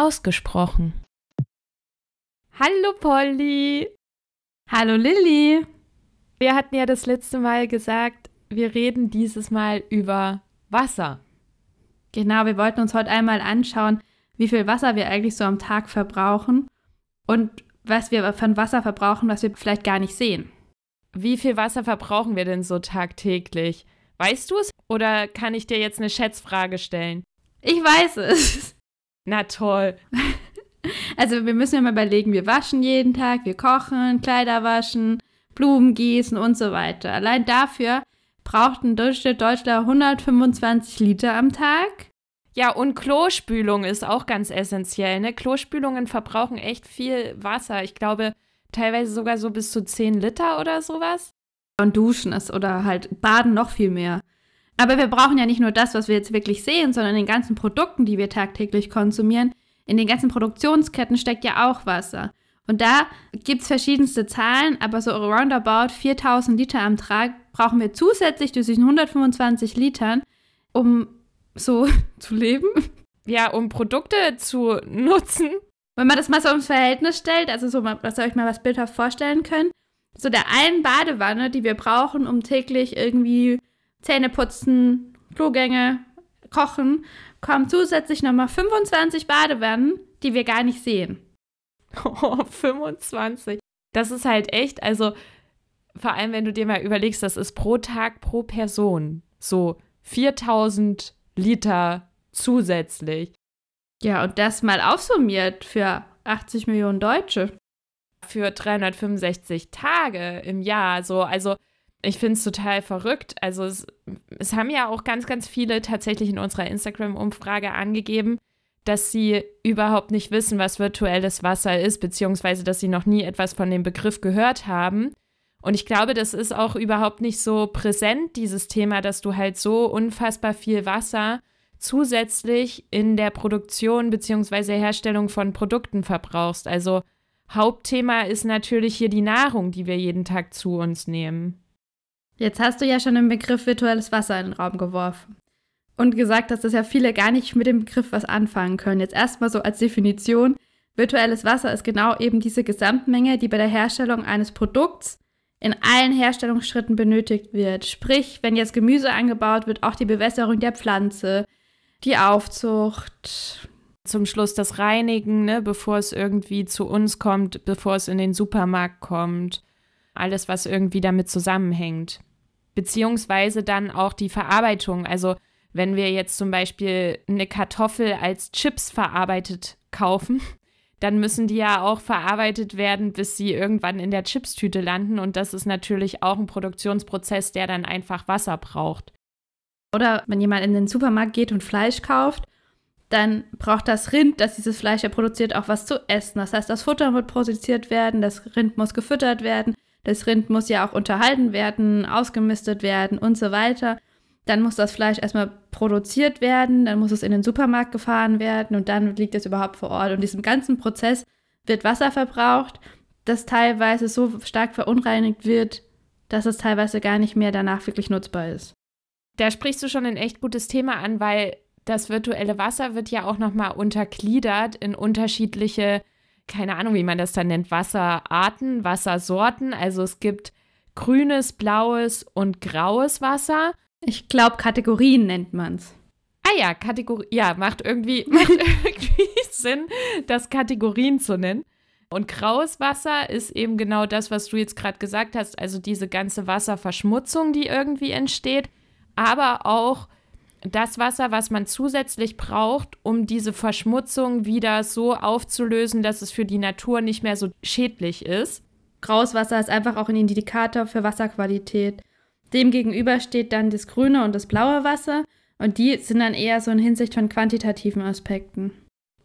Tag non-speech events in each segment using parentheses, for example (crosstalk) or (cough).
ausgesprochen. Hallo Polly. Hallo Lilly. Wir hatten ja das letzte Mal gesagt, wir reden dieses Mal über Wasser. Genau, wir wollten uns heute einmal anschauen, wie viel Wasser wir eigentlich so am Tag verbrauchen und was wir von Wasser verbrauchen, was wir vielleicht gar nicht sehen. Wie viel Wasser verbrauchen wir denn so tagtäglich? Weißt du es oder kann ich dir jetzt eine Schätzfrage stellen? Ich weiß es. Na toll. (laughs) Also wir müssen ja mal überlegen, wir waschen jeden Tag, wir kochen, Kleider waschen, Blumen gießen und so weiter. Allein dafür braucht ein Durchschnitt Deutschland 125 Liter am Tag. Ja, und Klospülung ist auch ganz essentiell. Ne? Klospülungen verbrauchen echt viel Wasser. Ich glaube, teilweise sogar so bis zu 10 Liter oder sowas. Und Duschen ist oder halt Baden noch viel mehr. Aber wir brauchen ja nicht nur das, was wir jetzt wirklich sehen, sondern in den ganzen Produkten, die wir tagtäglich konsumieren. In den ganzen Produktionsketten steckt ja auch Wasser. Und da gibt es verschiedenste Zahlen, aber so roundabout 4000 Liter am Tag brauchen wir zusätzlich zu diesen 125 Litern, um so (laughs) zu leben. Ja, um Produkte zu nutzen. Wenn man das mal so ins Verhältnis stellt, also so, dass ihr euch mal was bildhaft vorstellen könnt, so der einen Badewanne, die wir brauchen, um täglich irgendwie Zähne putzen, Klogänge, kochen, kommen zusätzlich nochmal 25 Badewannen, die wir gar nicht sehen. (laughs) Oh, 25. Das ist halt echt, also vor allem, wenn du dir mal überlegst, das ist pro Tag pro Person so 4000 Liter zusätzlich. Ja, und das mal aufsummiert für 80 Millionen Deutsche. Für 365 Tage im Jahr. So, also ich finde es total verrückt. Also es, es haben ja auch ganz, ganz viele tatsächlich in unserer Instagram-Umfrage angegeben, dass sie überhaupt nicht wissen, was virtuelles Wasser ist, beziehungsweise dass sie noch nie etwas von dem Begriff gehört haben. Und ich glaube, das ist auch überhaupt nicht so präsent, dieses Thema, dass du halt so unfassbar viel Wasser zusätzlich in der Produktion beziehungsweise Herstellung von Produkten verbrauchst. Also Hauptthema ist natürlich hier die Nahrung, die wir jeden Tag zu uns nehmen. Jetzt hast du ja schon den Begriff virtuelles Wasser in den Raum geworfen und gesagt, dass das ja viele gar nicht mit dem Begriff was anfangen können. Jetzt erstmal so als Definition. Virtuelles Wasser ist genau eben diese Gesamtmenge, die bei der Herstellung eines Produkts in allen Herstellungsschritten benötigt wird. Sprich, wenn jetzt Gemüse angebaut wird, auch die Bewässerung der Pflanze, die Aufzucht. Zum Schluss das Reinigen, ne, bevor es irgendwie zu uns kommt, bevor es in den Supermarkt kommt. Alles, was irgendwie damit zusammenhängt beziehungsweise dann auch die Verarbeitung. Also wenn wir jetzt zum Beispiel eine Kartoffel als Chips verarbeitet kaufen, (laughs) dann müssen die ja auch verarbeitet werden, bis sie irgendwann in der Chipstüte landen. Und das ist natürlich auch ein Produktionsprozess, der dann einfach Wasser braucht. Oder wenn jemand in den Supermarkt geht und Fleisch kauft, dann braucht das Rind, das dieses Fleisch ja produziert, auch was zu essen. Das heißt, das Futter wird produziert werden, das Rind muss gefüttert werden, das Rind muss ja auch unterhalten werden, ausgemistet werden und so weiter. Dann muss das Fleisch erstmal produziert werden, dann muss es in den Supermarkt gefahren werden und dann liegt es überhaupt vor Ort. Und diesem ganzen Prozess wird Wasser verbraucht, das teilweise so stark verunreinigt wird, dass es teilweise gar nicht mehr danach wirklich nutzbar ist. Da sprichst du schon ein echt gutes Thema an, weil das virtuelle Wasser wird ja auch nochmal untergliedert in unterschiedliche keine Ahnung, wie man das dann nennt, Wasserarten, Wassersorten. Also es gibt grünes, blaues und graues Wasser. Ich glaube, Kategorien nennt man es. Ah ja, Kategorie, ja, macht irgendwie, (laughs) macht irgendwie Sinn, das Kategorien zu nennen. Und graues Wasser ist eben genau das, was du jetzt gerade gesagt hast, also diese ganze Wasserverschmutzung, die irgendwie entsteht, aber auch das Wasser, was man zusätzlich braucht, um diese Verschmutzung wieder so aufzulösen, dass es für die Natur nicht mehr so schädlich ist. Graues Wasser ist einfach auch ein Indikator für Wasserqualität. Demgegenüber steht dann das grüne und das blaue Wasser und die sind dann eher so in Hinsicht von quantitativen Aspekten.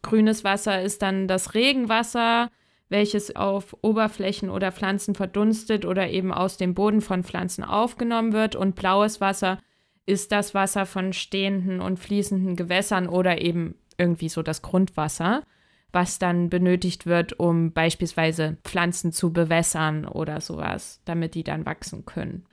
Grünes Wasser ist dann das Regenwasser, welches auf Oberflächen oder Pflanzen verdunstet oder eben aus dem Boden von Pflanzen aufgenommen wird und blaues Wasser ist das Wasser von stehenden und fließenden Gewässern oder eben irgendwie so das Grundwasser, was dann benötigt wird, um beispielsweise Pflanzen zu bewässern oder sowas, damit die dann wachsen können.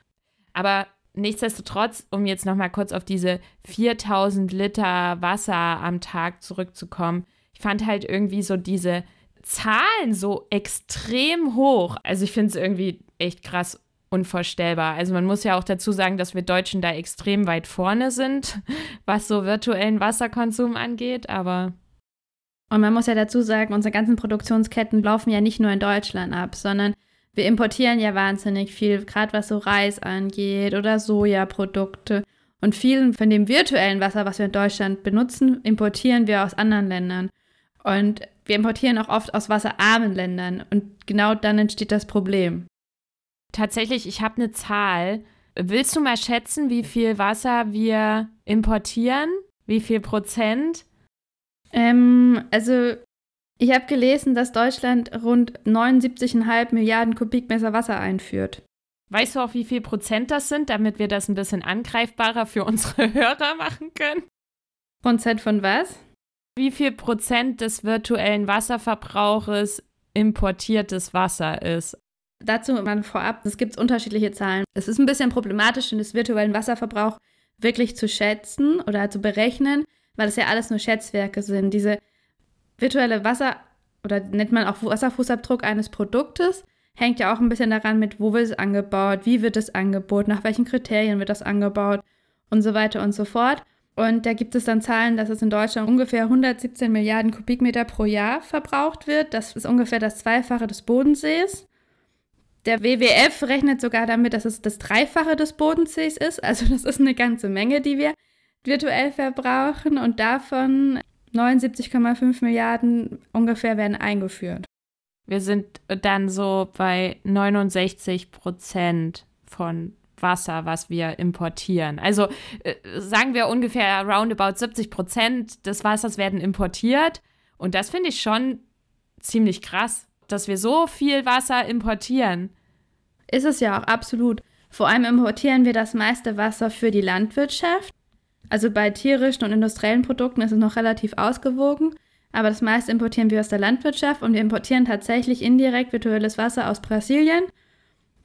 Aber nichtsdestotrotz, um jetzt noch mal kurz auf diese 4000 Liter Wasser am Tag zurückzukommen, ich fand halt irgendwie so diese Zahlen so extrem hoch. Also ich finde es irgendwie echt krass unvorstellbar. Also man muss ja auch dazu sagen, dass wir Deutschen da extrem weit vorne sind, (laughs) was so virtuellen Wasserkonsum angeht, aber. Und man muss ja dazu sagen, unsere ganzen Produktionsketten laufen ja nicht nur in Deutschland ab, sondern wir importieren ja wahnsinnig viel, gerade was so Reis angeht oder Sojaprodukte. Und vielen von dem virtuellen Wasser, was wir in Deutschland benutzen, importieren wir aus anderen Ländern. Und wir importieren auch oft aus wasserarmen Ländern. Und genau dann entsteht das Problem. Tatsächlich, ich habe eine Zahl. Willst du mal schätzen, wie viel Wasser wir importieren? Wie viel Prozent? Ähm, also ich habe gelesen, dass Deutschland rund 79,5 Milliarden Kubikmeter Wasser einführt. Weißt du auch, wie viel Prozent das sind, damit wir das ein bisschen angreifbarer für unsere (laughs) Hörer machen können? Prozent von was? Wie viel Prozent des virtuellen Wasserverbrauches importiertes Wasser ist? Dazu mal vorab, es gibt unterschiedliche Zahlen. Es ist ein bisschen problematisch, den virtuellen Wasserverbrauch wirklich zu schätzen oder zu berechnen, weil es ja alles nur Schätzwerke sind. Diese virtuelle Wasser- oder nennt man auch Wasserfußabdruck eines Produktes hängt ja auch ein bisschen daran mit, wo wird es angebaut, wie wird es angeboten, nach welchen Kriterien wird das angebaut und so weiter und so fort. Und da gibt es dann Zahlen, dass es in Deutschland ungefähr 117 Milliarden Kubikmeter pro Jahr verbraucht wird. Das ist ungefähr das Zweifache des Bodensees. Der WWF rechnet sogar damit, dass es das Dreifache des Bodensees ist. Also das ist eine ganze Menge, die wir virtuell verbrauchen. Und davon 79,5 Milliarden ungefähr werden eingeführt. Wir sind dann so bei 69 Prozent von Wasser, was wir importieren. Also äh, sagen wir ungefähr roundabout 70 Prozent des Wassers werden importiert. Und das finde ich schon ziemlich krass, dass wir so viel Wasser importieren. Ist es ja auch absolut. Vor allem importieren wir das meiste Wasser für die Landwirtschaft. Also bei tierischen und industriellen Produkten ist es noch relativ ausgewogen aber das meiste importieren wir aus der Landwirtschaft und wir importieren tatsächlich indirekt virtuelles Wasser aus Brasilien,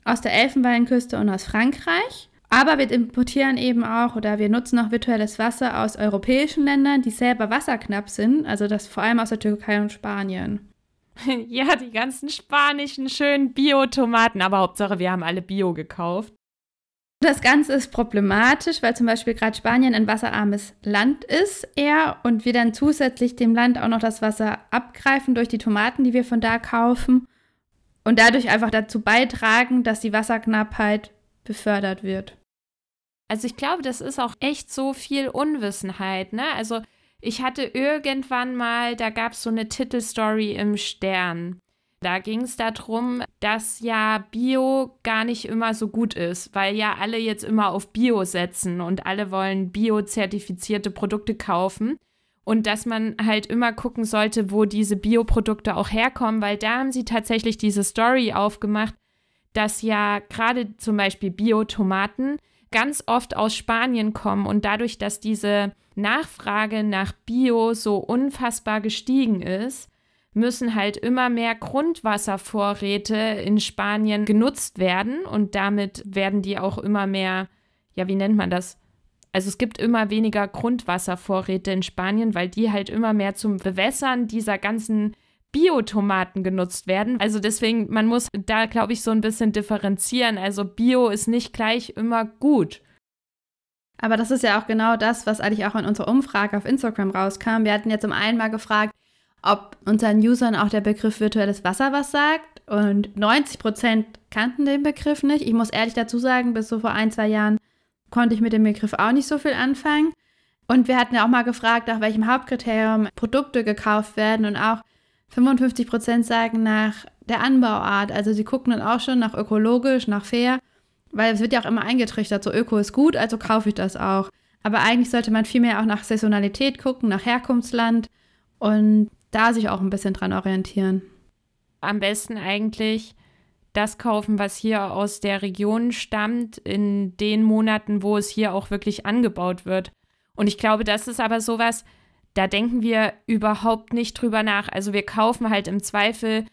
aus der Elfenbeinküste und aus Frankreich. Aber wir importieren eben auch oder wir nutzen auch virtuelles Wasser aus europäischen Ländern, die selber wasserknapp sind, also das vor allem aus der Türkei und Spanien. (laughs) Ja, die ganzen spanischen schönen Bio-Tomaten, aber Hauptsache wir haben alle Bio gekauft. Das Ganze ist problematisch, weil zum Beispiel gerade Spanien ein wasserarmes Land ist eher und wir dann zusätzlich dem Land auch noch das Wasser abgreifen durch die Tomaten, die wir von da kaufen und dadurch einfach dazu beitragen, dass die Wasserknappheit befördert wird. Also ich glaube, das ist auch echt so viel Unwissenheit, ne? Also ich hatte irgendwann mal, da gab es so eine Titelstory im Stern. Da ging es darum, dass ja Bio gar nicht immer so gut ist, weil ja alle jetzt immer auf Bio setzen und alle wollen bio-zertifizierte Produkte kaufen. Und dass man halt immer gucken sollte, wo diese Bioprodukte auch herkommen, weil da haben sie tatsächlich diese Story aufgemacht, dass ja gerade zum Beispiel Bio-Tomaten ganz oft aus Spanien kommen und dadurch, dass diese Nachfrage nach Bio so unfassbar gestiegen ist, müssen halt immer mehr Grundwasservorräte in Spanien genutzt werden und damit werden die auch immer mehr, ja, wie nennt man das? Also es gibt immer weniger Grundwasservorräte in Spanien, weil die halt immer mehr zum Bewässern dieser ganzen Biotomaten genutzt werden. Also deswegen, man muss da, glaube ich, so ein bisschen differenzieren. Also Bio ist nicht gleich immer gut. Aber das ist ja auch genau das, was eigentlich auch in unserer Umfrage auf Instagram rauskam. Wir hatten jetzt zum einen mal gefragt, ob unseren Usern auch der Begriff virtuelles Wasser was sagt. Und 90 Prozent kannten den Begriff nicht. Ich muss ehrlich dazu sagen, bis so vor ein, zwei Jahren konnte ich mit dem Begriff auch nicht so viel anfangen. Und wir hatten ja auch mal gefragt, nach welchem Hauptkriterium Produkte gekauft werden. Und auch 55 Prozent sagen nach der Anbauart. Also sie gucken dann auch schon nach ökologisch, nach fair. Weil es wird ja auch immer eingetrichtert, so Öko ist gut, also kaufe ich das auch. Aber eigentlich sollte man vielmehr auch nach Saisonalität gucken, nach Herkunftsland. Und da sich auch ein bisschen dran orientieren. Am besten eigentlich das kaufen, was hier aus der Region stammt, in den Monaten, wo es hier auch wirklich angebaut wird. Und ich glaube, das ist aber sowas, da denken wir überhaupt nicht drüber nach. Also wir kaufen halt im Zweifel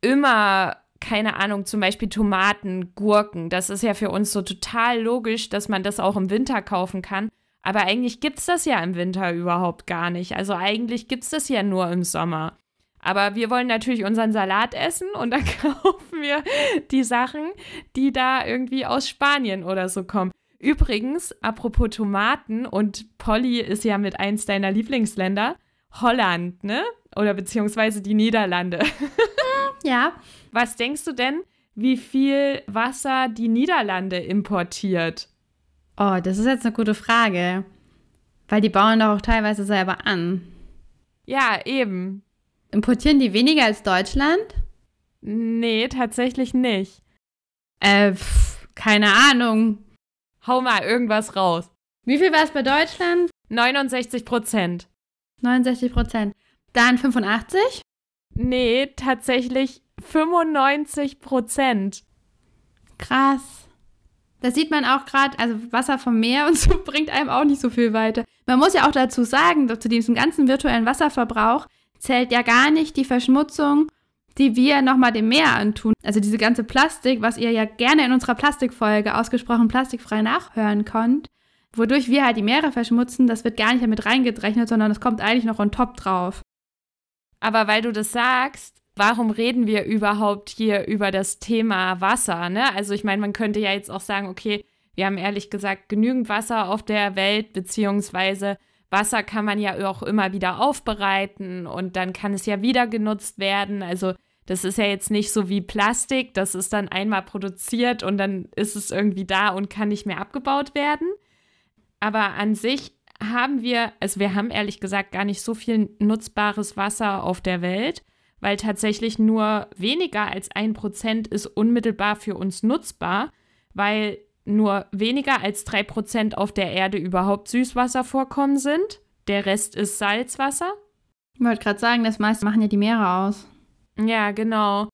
immer, keine Ahnung, zum Beispiel Tomaten, Gurken. Das ist ja für uns so total logisch, dass man das auch im Winter kaufen kann. Aber eigentlich gibt es das ja im Winter überhaupt gar nicht. Also eigentlich gibt es das ja nur im Sommer. Aber wir wollen natürlich unseren Salat essen und dann (laughs) kaufen wir die Sachen, die da irgendwie aus Spanien oder so kommen. Übrigens, apropos Tomaten und Polly ist ja mit eins deiner Lieblingsländer, Holland, ne? Oder beziehungsweise die Niederlande. (laughs) Ja. Was denkst du denn, wie viel Wasser die Niederlande importiert? Oh, das ist jetzt eine gute Frage. Weil die bauen doch auch teilweise selber an. Ja, eben. Importieren die weniger als Deutschland? Nee, tatsächlich nicht. Äh, pff, keine Ahnung. Hau mal irgendwas raus. Wie viel war es bei Deutschland? 69 Prozent. 69 Prozent. Dann 85? Nee, tatsächlich 95 Prozent. Krass. Da sieht man auch gerade, also Wasser vom Meer und so (laughs) bringt einem auch nicht so viel weiter. Man muss ja auch dazu sagen, zu diesem ganzen virtuellen Wasserverbrauch zählt ja gar nicht die Verschmutzung, die wir nochmal dem Meer antun. Also diese ganze Plastik, was ihr ja gerne in unserer Plastikfolge ausgesprochen plastikfrei nachhören könnt, wodurch wir halt die Meere verschmutzen, das wird gar nicht damit reingedrechnet, sondern es kommt eigentlich noch on top drauf. Aber weil du das sagst, warum reden wir überhaupt hier über das Thema Wasser? Ne? Also ich meine, man könnte ja jetzt auch sagen, okay, wir haben ehrlich gesagt genügend Wasser auf der Welt, beziehungsweise Wasser kann man ja auch immer wieder aufbereiten und dann kann es ja wieder genutzt werden. Also das ist ja jetzt nicht so wie Plastik, das ist dann einmal produziert und dann ist es irgendwie da und kann nicht mehr abgebaut werden. Aber an sich haben wir, also wir haben ehrlich gesagt gar nicht so viel nutzbares Wasser auf der Welt, weil tatsächlich nur weniger als ein Prozent ist unmittelbar für uns nutzbar, weil nur weniger als drei Prozent auf der Erde überhaupt Süßwasservorkommen sind. Der Rest ist Salzwasser. Ich wollte gerade sagen, das meiste machen ja die Meere aus. Ja, genau.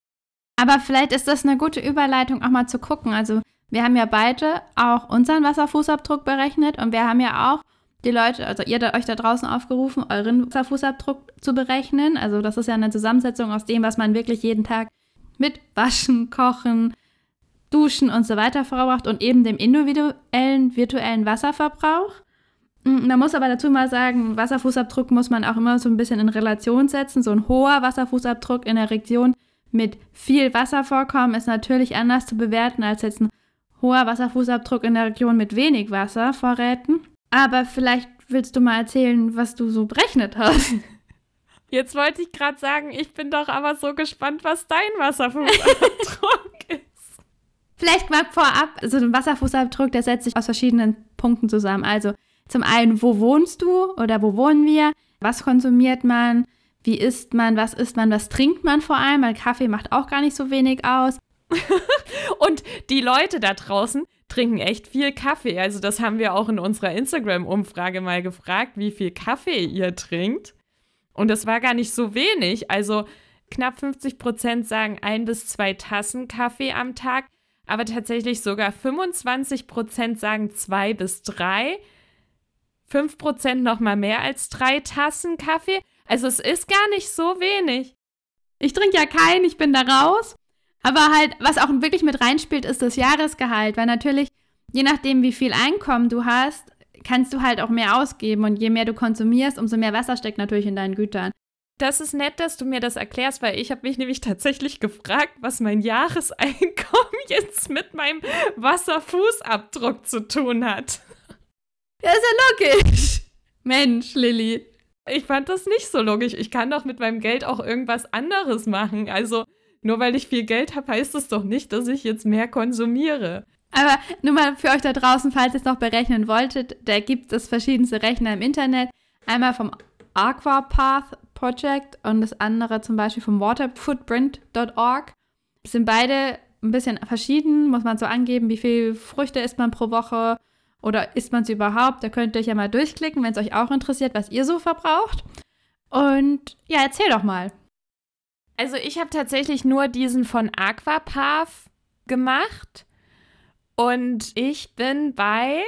Aber vielleicht ist das eine gute Überleitung, auch mal zu gucken. Also, wir haben ja beide auch unseren Wasserfußabdruck berechnet und wir haben ja auch die Leute, also ihr euch da draußen aufgerufen, euren Wasserfußabdruck zu berechnen. Also, das ist ja eine Zusammensetzung aus dem, was man wirklich jeden Tag mit Waschen, Kochen, Duschen und so weiter verbraucht und eben dem individuellen virtuellen Wasserverbrauch. Mm, man muss aber dazu mal sagen, Wasserfußabdruck muss man auch immer so ein bisschen in Relation setzen. So ein hoher Wasserfußabdruck in der Region mit viel Wasservorkommen ist natürlich anders zu bewerten als jetzt ein hoher Wasserfußabdruck in der Region mit wenig Wasservorräten. Aber vielleicht willst du mal erzählen, was du so berechnet hast. (laughs) Jetzt wollte ich gerade sagen, ich bin doch aber so gespannt, was dein (laughs) Wasserfußabdruck ist. Vielleicht mal vorab, so ein Wasserfußabdruck, der setzt sich aus verschiedenen Punkten zusammen. Also zum einen, wo wohnst du oder wo wohnen wir? Was konsumiert man? Wie isst man? Was isst man? Was trinkt man vor allem? Weil Kaffee macht auch gar nicht so wenig aus. (laughs) Und die Leute da draußen trinken echt viel Kaffee. Also das haben wir auch in unserer Instagram-Umfrage mal gefragt, wie viel Kaffee ihr trinkt. Und das war gar nicht so wenig. Also knapp 50 Prozent sagen ein bis zwei Tassen Kaffee am Tag aber tatsächlich sogar 25 Prozent sagen zwei bis drei. 5 Prozent noch mal mehr als drei Tassen Kaffee. Also es ist gar nicht so wenig. Ich trinke ja keinen, ich bin da raus. Aber halt, was auch wirklich mit reinspielt, ist das Jahresgehalt. Weil natürlich, je nachdem, wie viel Einkommen du hast, kannst du halt auch mehr ausgeben. Und je mehr du konsumierst, umso mehr Wasser steckt natürlich in deinen Gütern. Das ist nett, dass du mir das erklärst, weil ich habe mich nämlich tatsächlich gefragt, was mein Jahreseinkommen (laughs) jetzt mit meinem Wasserfußabdruck zu tun hat. Ja, ist ja logisch. Mensch, Lilly. Ich fand das nicht so logisch. Ich kann doch mit meinem Geld auch irgendwas anderes machen. Also, nur weil ich viel Geld habe, heißt das doch nicht, dass ich jetzt mehr konsumiere. Aber nur mal für euch da draußen, falls ihr es noch berechnen wolltet, da gibt es verschiedenste Rechner im Internet. Einmal vom Aquapath Project und das andere zum Beispiel vom waterfootprint.org. Sind beide ein bisschen verschieden, muss man so angeben, wie viel Früchte isst man pro Woche oder isst man sie überhaupt. Da könnt ihr euch ja mal durchklicken, wenn es euch auch interessiert, was ihr so verbraucht. Und ja, erzähl doch mal. Also ich habe tatsächlich nur diesen von Aquapath gemacht und ich bin bei,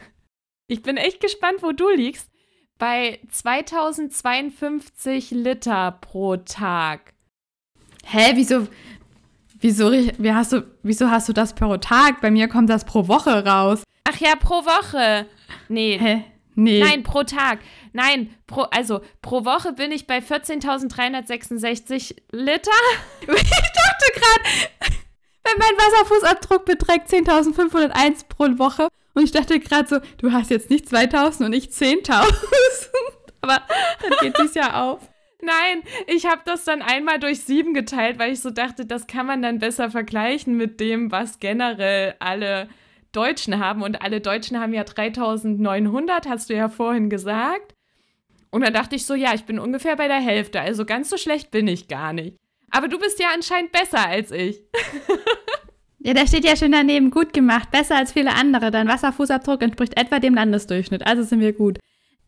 (laughs) ich bin echt gespannt, wo du liegst bei 2052 Liter pro Tag. Hä, wieso, wieso, wie hast du, wieso hast du das pro Tag? Bei mir kommt das pro Woche raus. Ach ja, pro Woche. Nee. Hä? Nee. Nein, pro Tag. Nein, pro, also pro Woche bin ich bei 14.366 Liter. (laughs) Ich dachte gerade, wenn mein Wasserfußabdruck beträgt 10.501 pro Woche und ich dachte gerade so, du hast jetzt nicht 2.000 und nicht 10.000. (laughs) Aber dann geht es ja auf. Nein, ich habe das dann einmal durch sieben geteilt, weil ich so dachte, das kann man dann besser vergleichen mit dem, was generell alle Deutschen haben. Und alle Deutschen haben ja 3900, hast du ja vorhin gesagt. Und dann dachte ich so, ja, ich bin ungefähr bei der Hälfte, also ganz so schlecht bin ich gar nicht. Aber du bist ja anscheinend besser als ich. (laughs) ja, da steht ja schon daneben, gut gemacht, besser als viele andere. Dein Wasserfußabdruck entspricht etwa dem Landesdurchschnitt, also sind wir gut.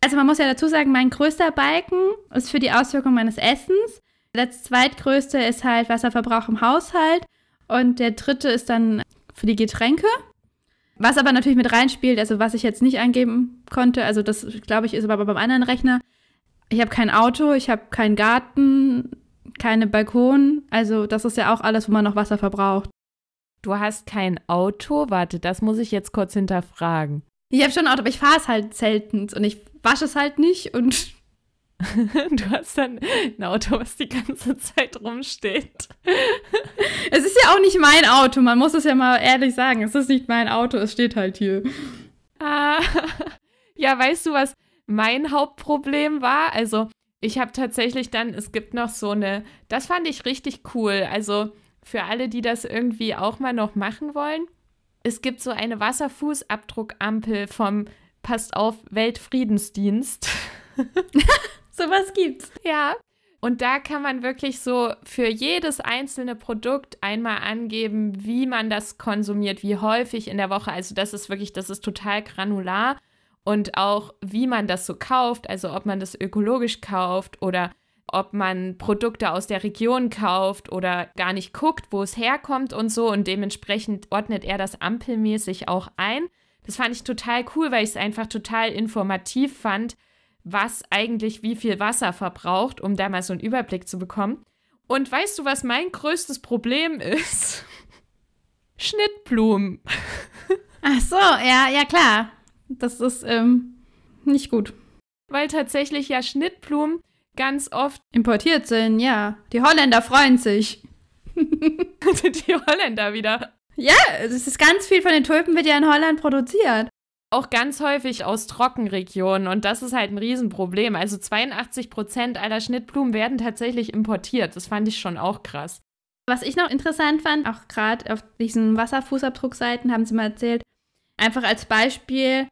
Also man muss ja dazu sagen, mein größter Balken ist für die Auswirkung meines Essens. Der zweitgrößte ist halt Wasserverbrauch im Haushalt. Und der dritte ist dann für die Getränke. Was aber natürlich mit reinspielt, also was ich jetzt nicht eingeben konnte, also das glaube ich ist aber beim anderen Rechner. Ich habe kein Auto, ich habe keinen Garten, keine Balkon. Also das ist ja auch alles, wo man noch Wasser verbraucht. Du hast kein Auto? Warte, das muss ich jetzt kurz hinterfragen. Ich habe schon ein Auto, aber ich fahre es halt selten und ich wasche es halt nicht und (laughs) du hast dann ein Auto, was die ganze Zeit rumsteht. es ist ja auch nicht mein Auto, man muss es ja mal ehrlich sagen. Es ist nicht mein Auto, es steht halt hier. Ah, ja, weißt du, was mein Hauptproblem war? Also, ich habe tatsächlich dann, es gibt noch so eine, das fand ich richtig cool. Also, für alle, die das irgendwie auch mal noch machen wollen, es gibt so eine Wasserfußabdruckampel vom, passt auf, Weltfriedensdienst. (laughs) (laughs) Sowas gibt's. Ja. Und da kann man wirklich so für jedes einzelne Produkt einmal angeben, wie man das konsumiert, wie häufig in der Woche. Also das ist wirklich, das ist total granular. Und auch, wie man das so kauft, also ob man das ökologisch kauft oder ob man Produkte aus der Region kauft oder gar nicht guckt, wo es herkommt und so. Und dementsprechend ordnet er das ampelmäßig auch ein. Das fand ich total cool, weil ich es einfach total informativ fand, was eigentlich wie viel Wasser verbraucht, um da mal so einen Überblick zu bekommen. Und weißt du, was mein größtes Problem ist? (laughs) Schnittblumen. Ach so, ja, ja klar. Das ist ähm, nicht gut. Weil tatsächlich ja Schnittblumen ganz oft (laughs) importiert sind, ja. Die Holländer freuen sich. die Holländer wieder. Ja, es ist ganz viel von den Tulpen wird ja in Holland produziert. Auch ganz häufig aus Trockenregionen und das ist halt ein Riesenproblem. Also 82 Prozent aller Schnittblumen werden tatsächlich importiert. Das fand ich schon auch krass. Was ich noch interessant fand, auch gerade auf diesen Wasserfußabdruckseiten haben sie mal erzählt, einfach als Beispiel,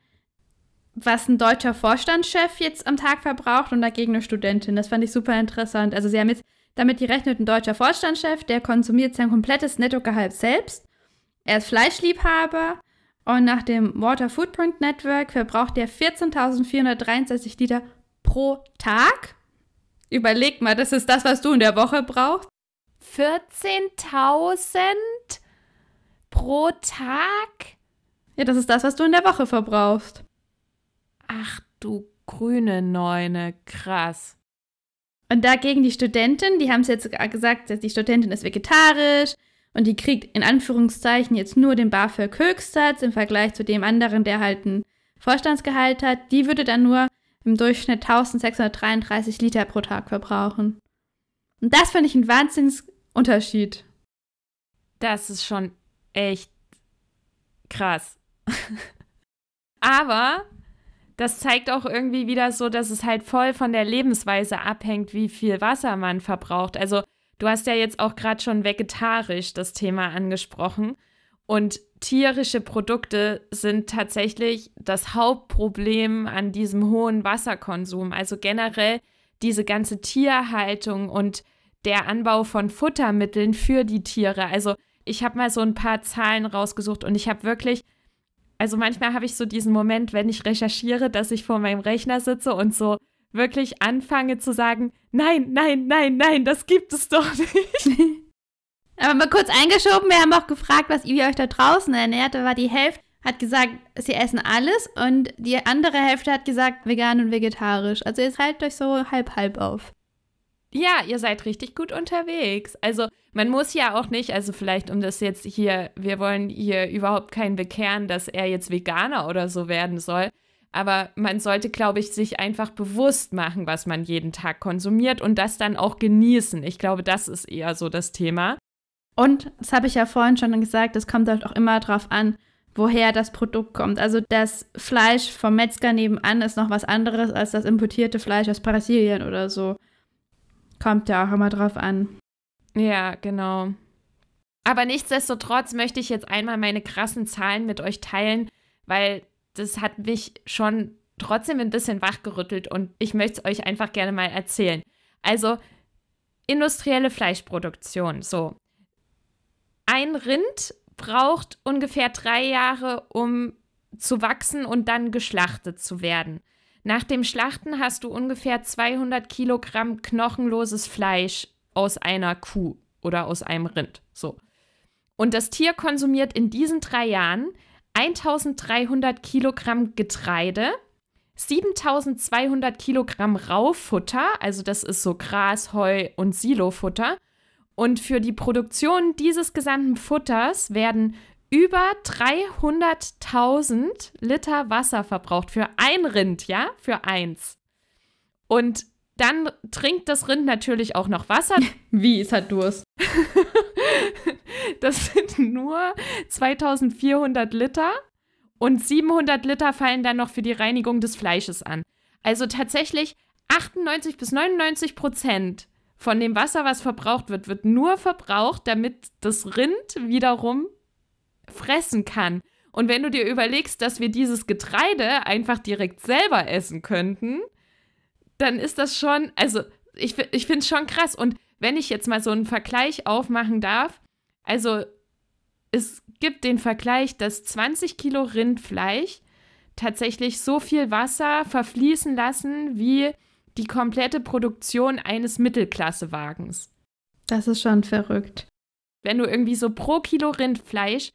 was ein deutscher Vorstandschef jetzt am Tag verbraucht und dagegen eine Studentin. Das fand ich super interessant. Also sie haben jetzt damit gerechnet, ein deutscher Vorstandschef, der konsumiert sein komplettes Nettogehalt selbst. Er ist Fleischliebhaber und nach dem Water Footprint Network verbraucht er 14.463 Liter pro Tag. Überleg mal, das ist das, was du in der Woche brauchst. 14.000 pro Tag? Ja, das ist das, was du in der Woche verbrauchst. Ach du grüne Neune, krass. Und dagegen die Studentin, die haben es jetzt gesagt, die Studentin ist vegetarisch und die kriegt in Anführungszeichen jetzt nur den BAföG-Höchstsatz im Vergleich zu dem anderen, der halt ein Vorstandsgehalt hat. Die würde dann nur im Durchschnitt 1633 Liter pro Tag verbrauchen. Und das finde ich ein Wahnsinnsunterschied. Das ist schon echt krass. (laughs) Aber das zeigt auch irgendwie wieder so, dass es halt voll von der Lebensweise abhängt, wie viel Wasser man verbraucht. Also du hast ja jetzt auch gerade schon vegetarisch das Thema angesprochen. Und tierische Produkte sind tatsächlich das Hauptproblem an diesem hohen Wasserkonsum. Also generell diese ganze Tierhaltung und der Anbau von Futtermitteln für die Tiere. Also ich habe mal so ein paar Zahlen rausgesucht und ich habe wirklich also manchmal habe ich so diesen Moment, wenn ich recherchiere, dass ich vor meinem Rechner sitze und so wirklich anfange zu sagen, nein, nein, nein, nein, das gibt es doch nicht. (laughs) Aber mal kurz eingeschoben, wir haben auch gefragt, was ihr euch da draußen ernährt. Da war die Hälfte, hat gesagt, sie essen alles und die andere Hälfte hat gesagt, vegan und vegetarisch. Also ihr teilt euch so halb-halb auf. Ja, ihr seid richtig gut unterwegs. Also man muss ja auch nicht, also vielleicht um das jetzt hier, wir wollen hier überhaupt keinen bekehren, dass er jetzt Veganer oder so werden soll. Aber man sollte, glaube ich, sich einfach bewusst machen, was man jeden Tag konsumiert und das dann auch genießen. Ich glaube, das ist eher so das Thema. Und, das habe ich ja vorhin schon gesagt, es kommt halt auch immer darauf an, woher das Produkt kommt. Also das Fleisch vom Metzger nebenan ist noch was anderes als das importierte Fleisch aus Brasilien oder so. Kommt ja auch immer drauf an. Ja, genau. Aber nichtsdestotrotz möchte ich jetzt einmal meine krassen Zahlen mit euch teilen, weil das hat mich schon trotzdem ein bisschen wachgerüttelt und ich möchte es euch einfach gerne mal erzählen. Also, industrielle Fleischproduktion, so. Ein Rind braucht ungefähr drei Jahre, um zu wachsen und dann geschlachtet zu werden. Nach dem Schlachten hast du ungefähr 200 Kilogramm knochenloses Fleisch aus einer Kuh oder aus einem Rind. So. Und das Tier konsumiert in diesen drei Jahren 1300 Kilogramm Getreide, 7200 Kilogramm Raufutter, also das ist so Gras, Heu und Silofutter. Und für die Produktion dieses gesamten Futters werden über 300.000 Liter Wasser verbraucht für ein Rind, ja, für eins. Und dann trinkt das Rind natürlich auch noch Wasser. (laughs) Wie, es hat Durst. (laughs) das sind nur 2400 Liter und 700 Liter fallen dann noch für die Reinigung des Fleisches an. Also tatsächlich 98 bis 99 Prozent von dem Wasser, was verbraucht wird, wird nur verbraucht, damit das Rind wiederum fressen kann. Und wenn du dir überlegst, dass wir dieses Getreide einfach direkt selber essen könnten, dann ist das schon, also ich, ich finde es schon krass. Und wenn ich jetzt mal so einen Vergleich aufmachen darf, also es gibt den Vergleich, dass 20 Kilo Rindfleisch tatsächlich so viel Wasser verfließen lassen wie die komplette Produktion eines Mittelklassewagens. Das ist schon verrückt. Wenn du irgendwie so pro Kilo Rindfleisch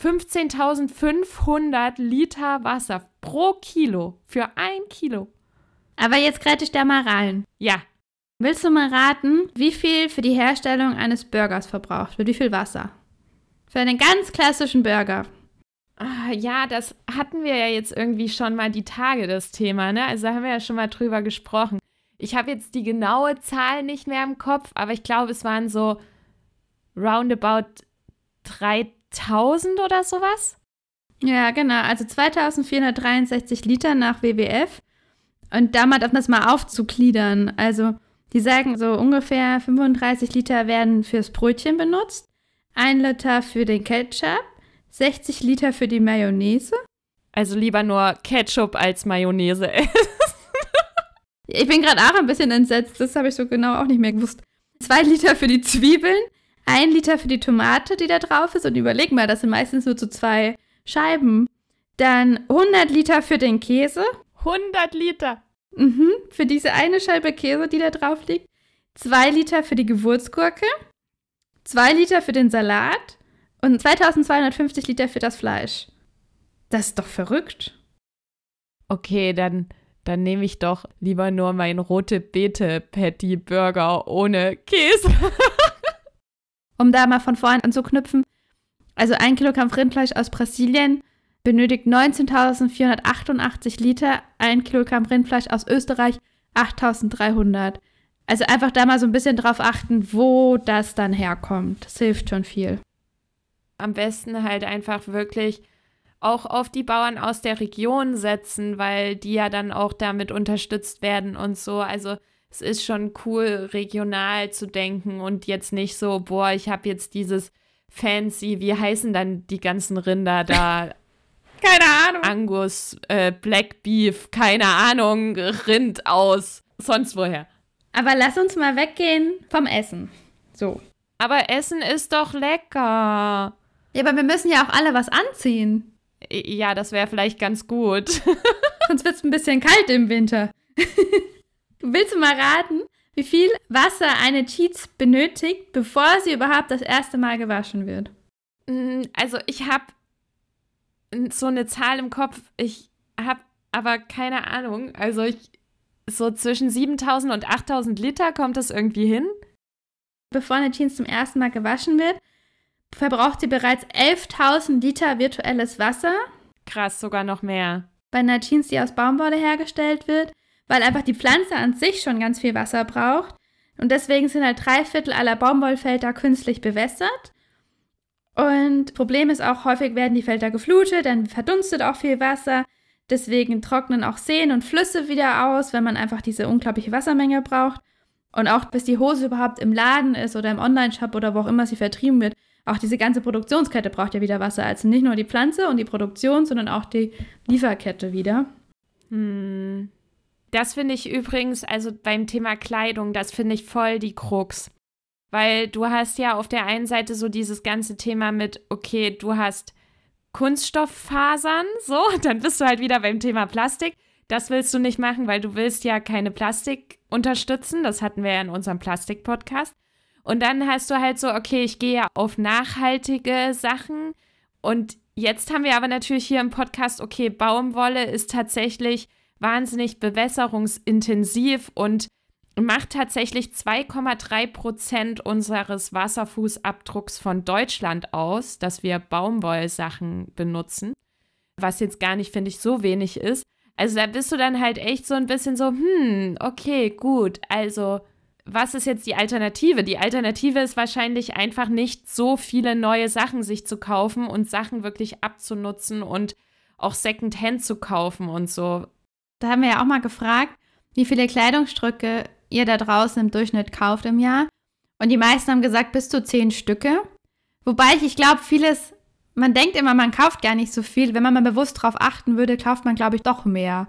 15.500 Liter Wasser pro Kilo für ein Kilo. Aber jetzt gräte ich da mal rein. Ja. Willst du mal raten, wie viel für die Herstellung eines Burgers verbraucht wird? Wie viel Wasser? Für einen ganz klassischen Burger. Ah, ja, das hatten wir ja jetzt irgendwie schon mal die Tage, das Thema, ne? Also da haben wir ja schon mal drüber gesprochen. Ich habe jetzt die genaue Zahl nicht mehr im Kopf, aber ich glaube, es waren so roundabout 3000 oder sowas. Ja, genau. Also 2463 Liter nach WWF. Und da mal, um das mal aufzugliedern. Also, die sagen so ungefähr 35 Liter werden fürs Brötchen benutzt, 1 Liter für den Ketchup, 60 Liter für die Mayonnaise. Also lieber nur Ketchup als Mayonnaise essen. (laughs) ich bin gerade auch ein bisschen entsetzt, das habe ich so genau auch nicht mehr gewusst. 2 Liter für die Zwiebeln, 1 Liter für die Tomate, die da drauf ist. Und überleg mal, das sind meistens nur so zwei Scheiben. Dann 100 Liter für den Käse. 100 Liter. Mhm, für diese eine Scheibe Käse, die da drauf liegt. 2 Liter für die Gewürzgurke. 2 Liter für den Salat. Und 2250 Liter für das Fleisch. Das ist doch verrückt. Okay, dann, dann nehme ich doch lieber nur meinen rote Beete Patty Burger ohne Käse. (laughs) um da mal von vorne anzuknüpfen. Also ein Kilogramm Rindfleisch aus Brasilien benötigt 19.488 Liter, ein Kilogramm Rindfleisch aus Österreich 8.300. Also einfach da mal so ein bisschen drauf achten, wo das dann herkommt. Das hilft schon viel. Am besten halt einfach wirklich auch auf die Bauern aus der Region setzen, weil die ja dann auch damit unterstützt werden und so. Also es ist schon cool, regional zu denken und jetzt nicht so, boah, ich habe jetzt dieses fancy, wie heißen dann die ganzen Rinder da? (laughs) keine Ahnung. Angus, äh, Black Beef, keine Ahnung, Rind aus sonst woher. Aber lass uns mal weggehen vom Essen. So. Aber Essen ist doch lecker. Ja, aber wir müssen ja auch alle was anziehen. Ja, das wäre vielleicht ganz gut. (laughs) Sonst wird es ein bisschen kalt im Winter. (laughs) Willst du mal raten, wie viel Wasser eine Cheats benötigt, bevor sie überhaupt das erste Mal gewaschen wird? Mm, also ich habe so eine Zahl im Kopf. Ich habe aber keine Ahnung. Also ich so zwischen 7000 und 8000 Liter kommt das irgendwie hin. Bevor eine Jeans zum ersten Mal gewaschen wird, verbraucht sie bereits 11.000 Liter virtuelles Wasser. Krass, sogar noch mehr. bei einer Jeans, die aus Baumwolle hergestellt wird, weil einfach die Pflanze an sich schon ganz viel Wasser braucht. Und deswegen sind halt drei Viertel aller Baumwollfelder künstlich bewässert. Und Problem ist auch, häufig werden die Felder geflutet, dann verdunstet auch viel Wasser. Deswegen trocknen auch Seen und Flüsse wieder aus, wenn man einfach diese unglaubliche Wassermenge braucht. Und auch bis die Hose überhaupt im Laden ist oder im Online-Shop oder wo auch immer sie vertrieben wird, auch diese ganze Produktionskette braucht ja wieder Wasser. Also nicht nur die Pflanze und die Produktion, sondern auch die Lieferkette wieder. Hm. Das finde ich übrigens, also beim Thema Kleidung, das finde ich voll die Krux. Weil du hast ja auf der einen Seite so dieses ganze Thema mit, okay, du hast Kunststofffasern, so, (laughs) dann bist du halt wieder beim Thema Plastik. Das willst du nicht machen, weil du willst ja keine Plastik unterstützen. Das hatten wir ja in unserem Plastik-Podcast. Und dann hast du halt so, okay, ich gehe ja auf nachhaltige Sachen. Und jetzt haben wir aber natürlich hier im Podcast, okay, Baumwolle ist tatsächlich wahnsinnig bewässerungsintensiv und macht tatsächlich 2,3 Prozent unseres Wasserfußabdrucks von Deutschland aus, dass wir Baumwollsachen benutzen, was jetzt gar nicht, finde ich, so wenig ist. Also da bist du dann halt echt so ein bisschen so, hm, okay, gut, also was ist jetzt die Alternative? Die Alternative ist wahrscheinlich einfach nicht so viele neue Sachen sich zu kaufen und Sachen wirklich abzunutzen und auch Secondhand zu kaufen und so. Da haben wir ja auch mal gefragt, wie viele Kleidungsstücke ihr da draußen im Durchschnitt kauft im Jahr. Und die meisten haben gesagt, bis zu zehn Stücke. Wobei ich, ich glaube, vieles, man denkt immer, man kauft gar nicht so viel. Wenn man mal bewusst darauf achten würde, kauft man, glaube ich, doch mehr.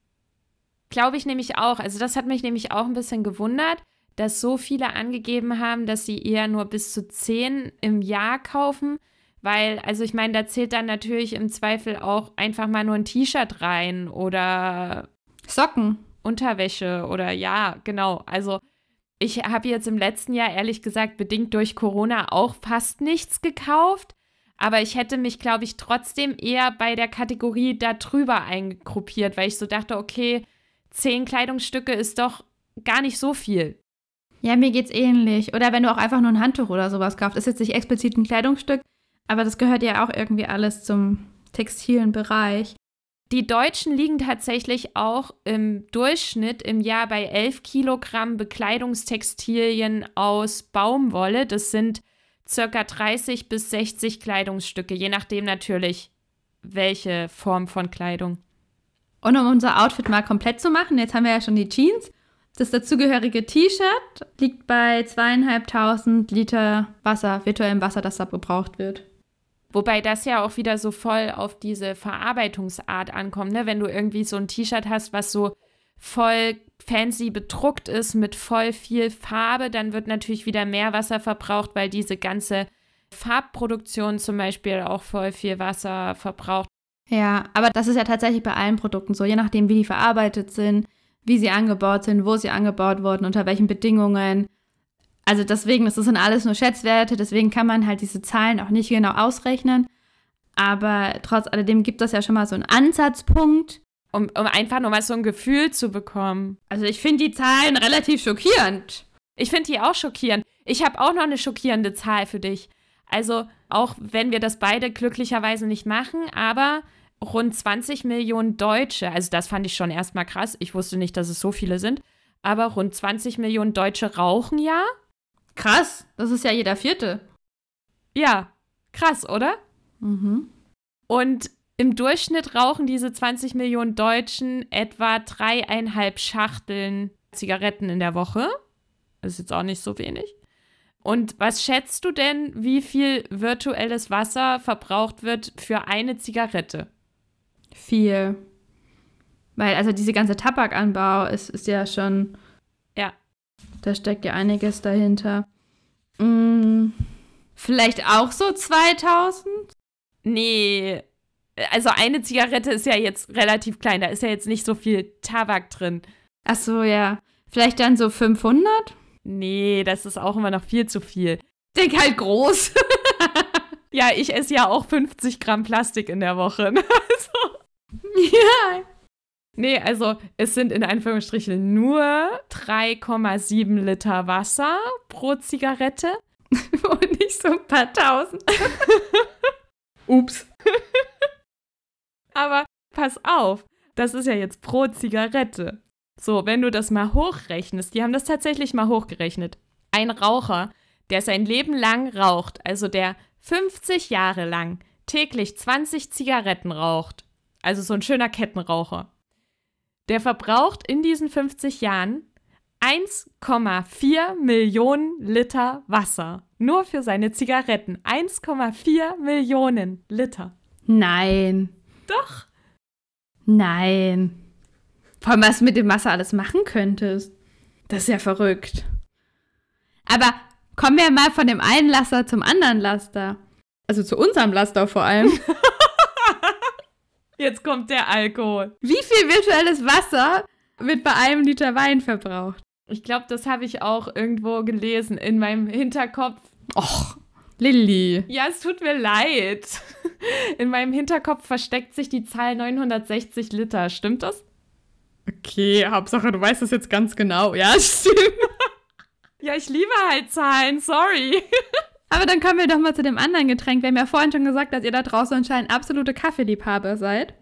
Glaube ich nämlich auch. Also das hat mich nämlich auch ein bisschen gewundert, dass so viele angegeben haben, dass sie eher nur bis zu zehn im Jahr kaufen. Weil, also ich meine, da zählt dann natürlich im Zweifel auch einfach mal nur ein T-Shirt rein oder Socken. Unterwäsche oder ja, genau. Also ich habe jetzt im letzten Jahr ehrlich gesagt bedingt durch Corona auch fast nichts gekauft. Aber ich hätte mich, glaube ich, trotzdem eher bei der Kategorie da drüber eingruppiert, weil ich so dachte, okay, zehn Kleidungsstücke ist doch gar nicht so viel. Ja, mir geht's ähnlich. Oder wenn du auch einfach nur ein Handtuch oder sowas kaufst. Ist jetzt nicht explizit ein Kleidungsstück, aber das gehört ja auch irgendwie alles zum textilen Bereich. Die Deutschen liegen tatsächlich auch im Durchschnitt im Jahr bei 11 Kilogramm Bekleidungstextilien aus Baumwolle. Das sind circa 30 bis 60 Kleidungsstücke, je nachdem natürlich, welche Form von Kleidung. Und um unser Outfit mal komplett zu machen, jetzt haben wir ja schon die Jeans. Das dazugehörige T-Shirt liegt bei zweieinhalbtausend Liter Wasser, virtuellem Wasser, das da gebraucht wird. Wobei das ja auch wieder so voll auf diese Verarbeitungsart ankommt, ne? Wenn du irgendwie so ein T-Shirt hast, was so voll fancy bedruckt ist mit voll viel Farbe, dann wird natürlich wieder mehr Wasser verbraucht, weil diese ganze Farbproduktion zum Beispiel auch voll viel Wasser verbraucht. Ja, aber das ist ja tatsächlich bei allen Produkten so, je nachdem, wie die verarbeitet sind, wie sie angebaut sind, wo sie angebaut wurden, unter welchen Bedingungen. Also deswegen, das sind alles nur Schätzwerte, deswegen kann man halt diese Zahlen auch nicht genau ausrechnen. Aber trotz alledem gibt es ja schon mal so einen Ansatzpunkt. Um, um einfach nur mal so ein Gefühl zu bekommen. Also ich finde die Zahlen relativ schockierend. Ich finde die auch schockierend. Ich habe auch noch eine schockierende Zahl für dich. Also auch wenn wir das beide glücklicherweise nicht machen, aber rund 20 Millionen Deutsche, also das fand ich schon erstmal krass. Ich wusste nicht, dass es so viele sind, aber rund 20 Millionen Deutsche rauchen ja Krass, das ist ja jeder Vierte. Ja, krass, oder? Mhm. Und im Durchschnitt rauchen diese 20 Millionen Deutschen etwa dreieinhalb Schachteln Zigaretten in der Woche. Das ist jetzt auch nicht so wenig. Und was schätzt du denn, wie viel virtuelles Wasser verbraucht wird für eine Zigarette? Viel. Weil, also diese ganze Tabakanbau ist, ist ja schon da steckt ja einiges dahinter. Hm, vielleicht auch so 2000? Nee. Also eine Zigarette ist ja jetzt relativ klein, da ist ja jetzt nicht so viel Tabak drin. Ach so, ja. Vielleicht dann so 500? Nee, das ist auch immer noch viel zu viel. Denk halt groß. (laughs) ja, ich esse ja auch 50 Gramm Plastik in der Woche. (laughs) also. Ja, Nee, also es sind in Anführungsstrichen nur 3,7 Liter Wasser pro Zigarette. (laughs) Und nicht so ein paar tausend. (laughs) Ups. Aber pass auf, das ist ja jetzt pro Zigarette. So, wenn du das mal hochrechnest, die haben das tatsächlich mal hochgerechnet. Ein Raucher, der sein Leben lang raucht, also der 50 Jahre lang täglich 20 Zigaretten raucht, also so ein schöner Kettenraucher, der verbraucht in diesen 50 Jahren 1,4 Millionen Liter Wasser. Nur für seine Zigaretten. 1,4 Millionen Liter. Nein. Doch. Nein. Vor allem, was du mit dem Wasser alles machen könntest. Das ist ja verrückt. Aber kommen wir mal von dem einen Laster zum anderen Laster. Also zu unserem Laster vor allem. (laughs) Jetzt kommt der Alkohol. Wie viel virtuelles Wasser wird bei einem Liter Wein verbraucht? Ich glaube, das habe ich auch irgendwo gelesen in meinem Hinterkopf. Och, Lilly. Ja, es tut mir leid. In meinem Hinterkopf versteckt sich die Zahl 960 Liter. Stimmt das? Okay, Hauptsache, du weißt das jetzt ganz genau. Ja, (laughs) stimmt. ja, ich liebe halt Zahlen, sorry. Aber dann kommen wir doch mal zu dem anderen Getränk. Wir haben ja vorhin schon gesagt, dass ihr da draußen anscheinend absolute Kaffeeliebhaber seid.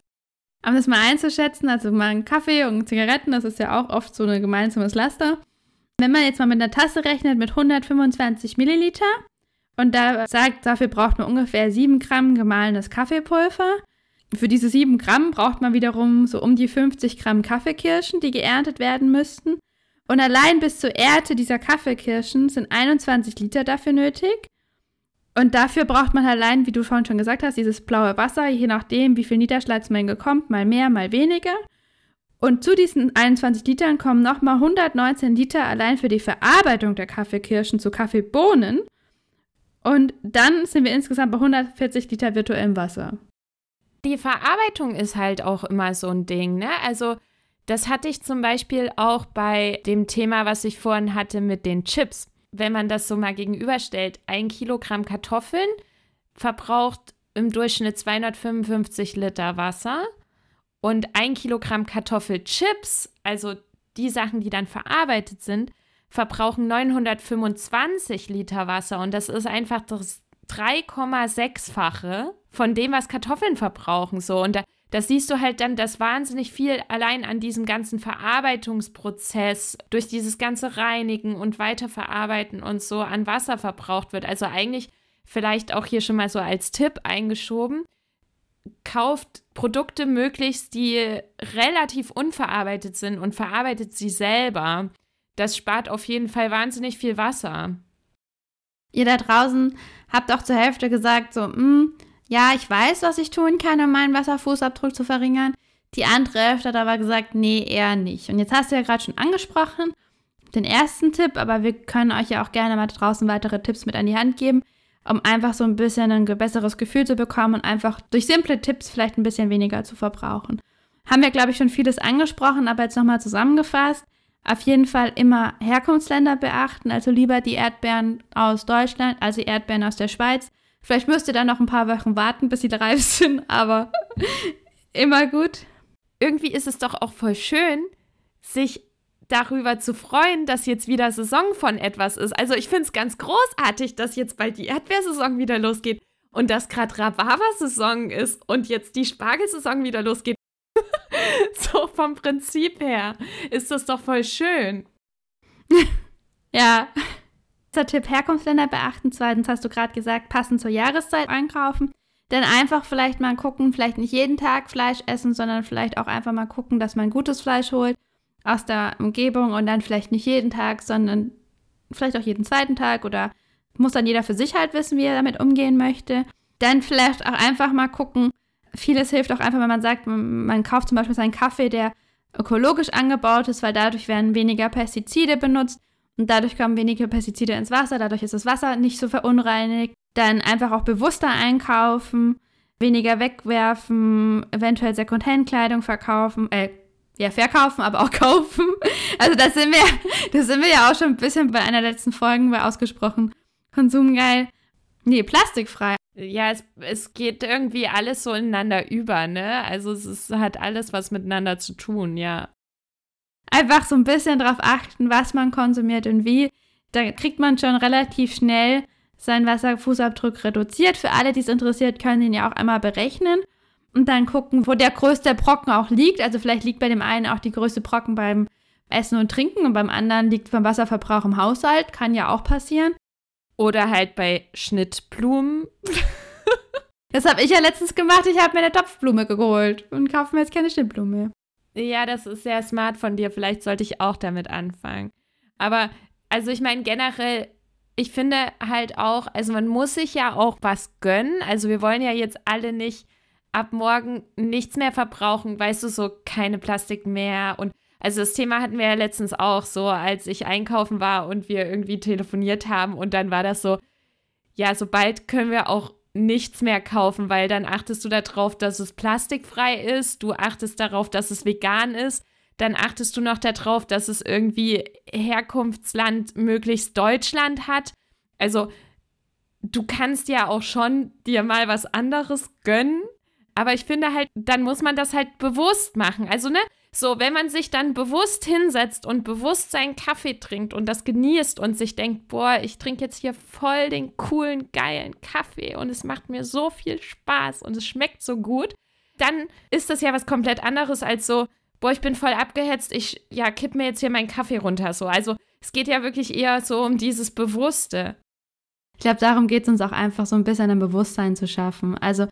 Um das mal einzuschätzen, also mal Kaffee und Zigaretten, das ist ja auch oft so ein gemeinsames Laster. Wenn man jetzt mal mit einer Tasse rechnet mit 125 Milliliter und da sagt, dafür braucht man ungefähr 7 Gramm gemahlenes Kaffeepulver. Für diese 7 Gramm braucht man wiederum so um die 50 Gramm Kaffeekirschen, die geerntet werden müssten. Und allein bis zur Ernte dieser Kaffeekirschen sind 21 Liter dafür nötig. Und dafür braucht man allein, wie du vorhin schon gesagt hast, dieses blaue Wasser, je nachdem, wie viel Niederschlagsmenge kommt, mal mehr, mal weniger. Und zu diesen 21 Litern kommen nochmal 119 Liter allein für die Verarbeitung der Kaffeekirschen zu Kaffeebohnen. Und dann sind wir insgesamt bei 140 Liter virtuellem Wasser. Die Verarbeitung ist halt auch immer so ein Ding, ne? Also, das hatte ich zum Beispiel auch bei dem Thema, was ich vorhin hatte mit den Chips wenn man das so mal gegenüberstellt, ein Kilogramm Kartoffeln verbraucht im Durchschnitt 255 Liter Wasser und ein Kilogramm Kartoffelchips, also die Sachen, die dann verarbeitet sind, verbrauchen 925 Liter Wasser und das ist einfach das 3,6-fache von dem, was Kartoffeln verbrauchen. So und da, das siehst du halt dann, dass wahnsinnig viel allein an diesem ganzen Verarbeitungsprozess, durch dieses ganze Reinigen und Weiterverarbeiten und so an Wasser verbraucht wird. Also eigentlich vielleicht auch hier schon mal so als Tipp eingeschoben. Kauft Produkte möglichst, die relativ unverarbeitet sind und verarbeitet sie selber. Das spart auf jeden Fall wahnsinnig viel Wasser. Ihr da draußen habt auch zur Hälfte gesagt, so, mh, hm, ja, ich weiß, was ich tun kann, um meinen Wasserfußabdruck zu verringern. Die andere Hälfte hat aber gesagt, nee, eher nicht. Und jetzt hast du ja gerade schon angesprochen, den ersten Tipp, aber wir können euch ja auch gerne mal draußen weitere Tipps mit an die Hand geben, um einfach so ein bisschen ein besseres Gefühl zu bekommen und einfach durch simple Tipps vielleicht ein bisschen weniger zu verbrauchen. Haben wir, glaube ich, schon vieles angesprochen, aber jetzt nochmal zusammengefasst. Auf jeden Fall immer Herkunftsländer beachten, also lieber die Erdbeeren aus Deutschland als die Erdbeeren aus der Schweiz. Vielleicht müsst ihr dann noch ein paar Wochen warten, bis sie reif (laughs) sind, aber immer gut. Irgendwie ist es doch auch voll schön, sich darüber zu freuen, dass jetzt wieder Saison von etwas ist. Also ich finde es ganz großartig, dass jetzt bald die Erdbeersaison wieder losgeht und dass gerade Rhabarber-Saison ist und jetzt die Spargelsaison wieder losgeht. (laughs) so vom Prinzip her ist das doch voll schön. (laughs) ja. Erster Tipp, Herkunftsländer beachten. Zweitens hast du gerade gesagt, passend zur Jahreszeit einkaufen. Dann einfach vielleicht mal gucken, vielleicht nicht jeden Tag Fleisch essen, sondern vielleicht auch einfach mal gucken, dass man gutes Fleisch holt aus der Umgebung und dann vielleicht nicht jeden Tag, sondern vielleicht auch jeden zweiten Tag oder muss dann jeder für sich halt wissen, wie er damit umgehen möchte. Dann vielleicht auch einfach mal gucken. Vieles hilft auch einfach, wenn man sagt, man kauft zum Beispiel seinen Kaffee, der ökologisch angebaut ist, weil dadurch werden weniger Pestizide benutzt. Und dadurch kommen weniger Pestizide ins Wasser, dadurch ist das Wasser nicht so verunreinigt. Dann einfach auch bewusster einkaufen, weniger wegwerfen, eventuell Secondhand-Kleidung verkaufen, äh, ja, verkaufen, aber auch (laughs) kaufen. Also da sind wir, da sind wir ja auch schon ein bisschen bei einer letzten Folge bei ausgesprochen. Konsumgeil. Nee, plastikfrei. Ja, es, es geht irgendwie alles so ineinander über, ne? Also es ist, hat alles was miteinander zu tun, ja einfach so ein bisschen darauf achten, was man konsumiert und wie. Da kriegt man schon relativ schnell seinen Wasserfußabdruck reduziert. Für alle, die es interessiert, können ihn ja auch einmal berechnen. und dann gucken, wo der größte Brocken auch liegt. Also vielleicht liegt bei dem einen auch die größte Brocken beim Essen und Trinken und beim anderen liegt beim Wasserverbrauch im Haushalt. Kann ja auch passieren. Oder halt bei Schnittblumen. (laughs) das habe ich ja letztens gemacht. Ich habe mir eine Topfblume geholt und kaufe mir jetzt keine Schnittblume. Ja, das ist sehr smart von dir. Vielleicht sollte ich auch damit anfangen. Aber, also ich meine, generell, ich finde halt auch, also man muss sich ja auch was gönnen. Also wir wollen ja jetzt alle nicht ab morgen nichts mehr verbrauchen, weißt du, so keine Plastik mehr und also das Thema hatten wir ja letztens auch so, als ich einkaufen war und wir irgendwie telefoniert haben und dann war das so, ja, sobald können wir auch nichts mehr kaufen, weil dann achtest du darauf, dass es plastikfrei ist, du achtest darauf, dass es vegan ist, dann achtest du noch darauf, dass es irgendwie Herkunftsland möglichst Deutschland hat. Also du kannst ja auch schon dir mal was anderes gönnen, aber ich finde halt, dann muss man das halt bewusst machen. Also, ne, so, wenn man sich dann bewusst hinsetzt und bewusst seinen Kaffee trinkt und das genießt und sich denkt, boah, ich trinke jetzt hier voll den coolen, geilen Kaffee und es macht mir so viel Spaß und es schmeckt so gut, dann ist das ja was komplett anderes als so, boah, ich bin voll abgehetzt, ich, ja, kipp mir jetzt hier meinen Kaffee runter. So, also, es geht ja wirklich eher so um dieses Bewusste. Ich glaube, darum geht es uns auch einfach so ein bisschen ein Bewusstsein zu schaffen. Also,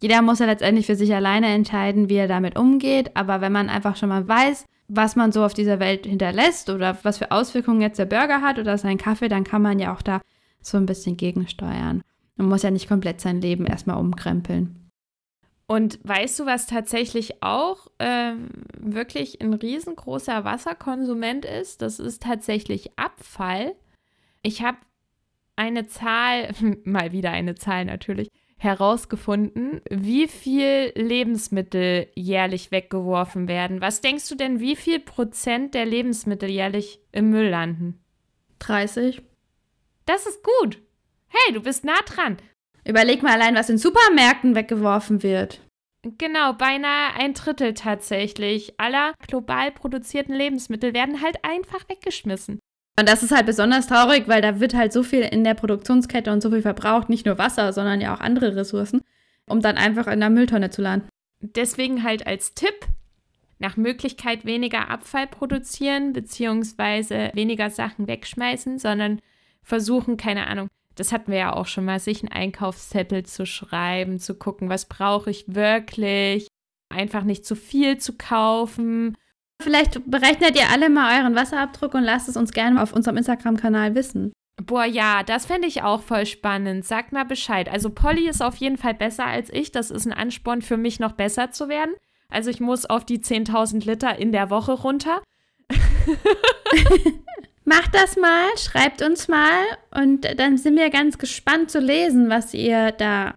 jeder muss ja letztendlich für sich alleine entscheiden, wie er damit umgeht. Aber wenn man einfach schon mal weiß, was man so auf dieser Welt hinterlässt oder was für Auswirkungen jetzt der Burger hat oder sein Kaffee, dann kann man ja auch da so ein bisschen gegensteuern. Man muss ja nicht komplett sein Leben erstmal umkrempeln. Und weißt du, was tatsächlich auch äh, wirklich ein riesengroßer Wasserkonsument ist? Das ist tatsächlich Abfall. Ich habe eine Zahl, (laughs) mal wieder eine Zahl natürlich, herausgefunden, wie viel Lebensmittel jährlich weggeworfen werden. Was denkst du denn, wie viel Prozent der Lebensmittel jährlich im Müll landen? 30. Das ist gut. Hey, du bist nah dran. Überleg mal allein, was in Supermärkten weggeworfen wird. Genau, beinahe ein Drittel tatsächlich aller global produzierten Lebensmittel werden halt einfach weggeschmissen. Und das ist halt besonders traurig, weil da wird halt so viel in der Produktionskette und so viel verbraucht, nicht nur Wasser, sondern ja auch andere Ressourcen, um dann einfach in der Mülltonne zu landen. Deswegen halt als Tipp, nach Möglichkeit weniger Abfall produzieren, beziehungsweise weniger Sachen wegschmeißen, sondern versuchen, keine Ahnung, das hatten wir ja auch schon mal, sich einen Einkaufszettel zu schreiben, zu gucken, was brauche ich wirklich, einfach nicht zu viel zu kaufen Vielleicht berechnet ihr alle mal euren Wasserabdruck und lasst es uns gerne auf unserem Instagram-Kanal wissen. Boah, ja, das fände ich auch voll spannend. Sagt mal Bescheid. Also Polly ist auf jeden Fall besser als ich. Das ist ein Ansporn für mich, noch besser zu werden. Also ich muss auf die 10.000 Liter in der Woche runter. (laughs) (laughs) Macht das mal, schreibt uns mal und dann sind wir ganz gespannt zu lesen, was ihr da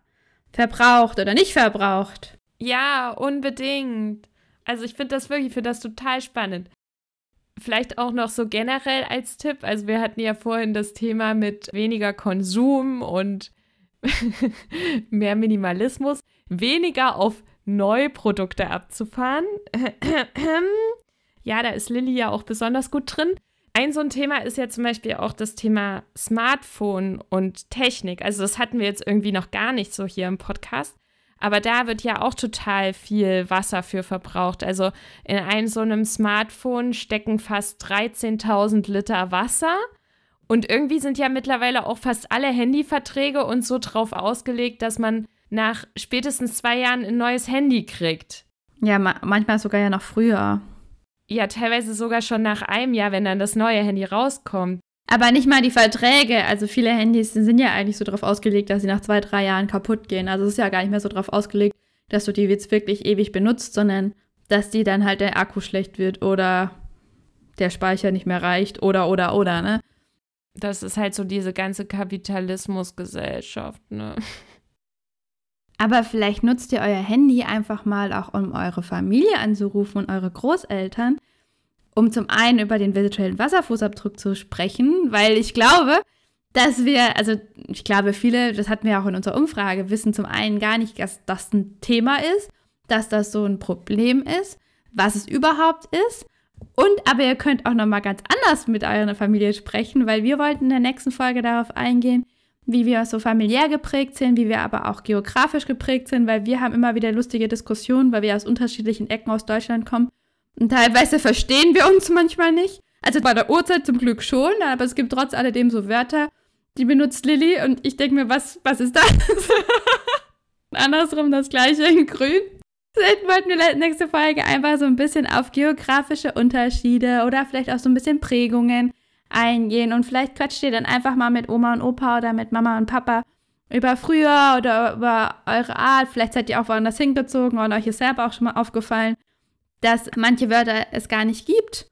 verbraucht oder nicht verbraucht. Ja, unbedingt. Also ich finde das wirklich für das total spannend. Vielleicht auch noch so generell als Tipp. Also wir hatten ja vorhin das Thema mit weniger Konsum und (laughs) mehr Minimalismus, weniger auf Neuprodukte abzufahren. ja, da ist Lilly ja auch besonders gut drin. Ein so ein Thema ist ja zum Beispiel auch das Thema Smartphone und Technik. Also das hatten wir jetzt irgendwie noch gar nicht so hier im Podcast. Aber da wird ja auch total viel Wasser für verbraucht. Also in einem so einem Smartphone stecken fast 13.000 Liter Wasser. Und irgendwie sind ja mittlerweile auch fast alle Handyverträge und so drauf ausgelegt, dass man nach spätestens zwei Jahren ein neues Handy kriegt. Ja, ma manchmal sogar ja noch früher. Ja, teilweise sogar schon nach einem Jahr, wenn dann das neue Handy rauskommt. Aber nicht mal die Verträge. Also viele Handys sind ja eigentlich so darauf ausgelegt, dass sie nach zwei, drei Jahren kaputt gehen. Also es ist ja gar nicht mehr so darauf ausgelegt, dass du die jetzt wirklich ewig benutzt, sondern dass die dann halt der Akku schlecht wird oder der Speicher nicht mehr reicht oder oder oder, ne? Das ist halt so diese ganze Kapitalismusgesellschaft, ne? Aber vielleicht nutzt ihr euer Handy einfach mal auch, um eure Familie anzurufen und eure Großeltern um zum einen über den virtuellen Wasserfußabdruck zu sprechen, weil ich glaube, dass wir, also ich glaube, viele, das hatten wir auch in unserer Umfrage, wissen zum einen gar nicht, dass das ein Thema ist, dass das so ein Problem ist, was es überhaupt ist. Und aber ihr könnt auch noch mal ganz anders mit eurer Familie sprechen, weil wir wollten in der nächsten Folge darauf eingehen, wie wir so familiär geprägt sind, wie wir aber auch geografisch geprägt sind, weil wir haben immer wieder lustige Diskussionen, weil wir aus unterschiedlichen Ecken aus Deutschland kommen. Und teilweise verstehen wir uns manchmal nicht. Also bei der Uhrzeit zum Glück schon, aber es gibt trotz alledem so Wörter, die benutzt Lilly und ich denke mir, was, was ist das? (laughs) Andersrum das gleiche in grün. Vielleicht wollten wir nächste Folge einfach so ein bisschen auf geografische Unterschiede oder vielleicht auch so ein bisschen Prägungen eingehen und vielleicht quatscht ihr dann einfach mal mit Oma und Opa oder mit Mama und Papa über früher oder über eure Art. Vielleicht seid ihr auch woanders hingezogen und euch ist selber auch schon mal aufgefallen, dass manche Wörter es gar nicht gibt.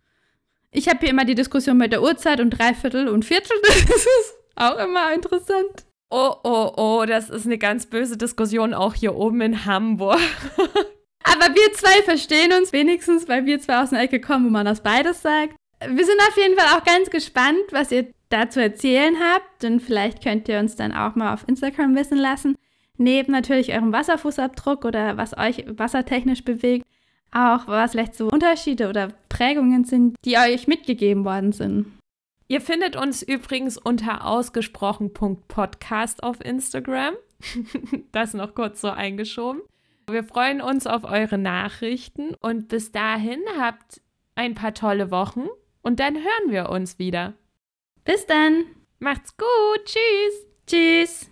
Ich habe hier immer die Diskussion mit der Uhrzeit und Dreiviertel und Viertel. (laughs) Das ist auch immer interessant. Oh, oh, oh, das ist eine ganz böse Diskussion auch hier oben in Hamburg. (laughs) Aber wir zwei verstehen uns wenigstens, weil wir zwei aus einer Ecke kommen, wo man das beides sagt. Wir sind auf jeden Fall auch ganz gespannt, was ihr dazu erzählen habt. Und vielleicht könnt ihr uns dann auch mal auf Instagram wissen lassen. Neben natürlich eurem Wasserfußabdruck oder was euch wassertechnisch bewegt, auch was vielleicht so Unterschiede oder Prägungen sind, die euch mitgegeben worden sind. Ihr findet uns übrigens unter ausgesprochen.podcast auf Instagram. (laughs) das noch kurz so eingeschoben. Wir freuen uns auf eure Nachrichten und bis dahin habt ein paar tolle Wochen und dann hören wir uns wieder. Bis dann. Macht's gut. Tschüss. Tschüss.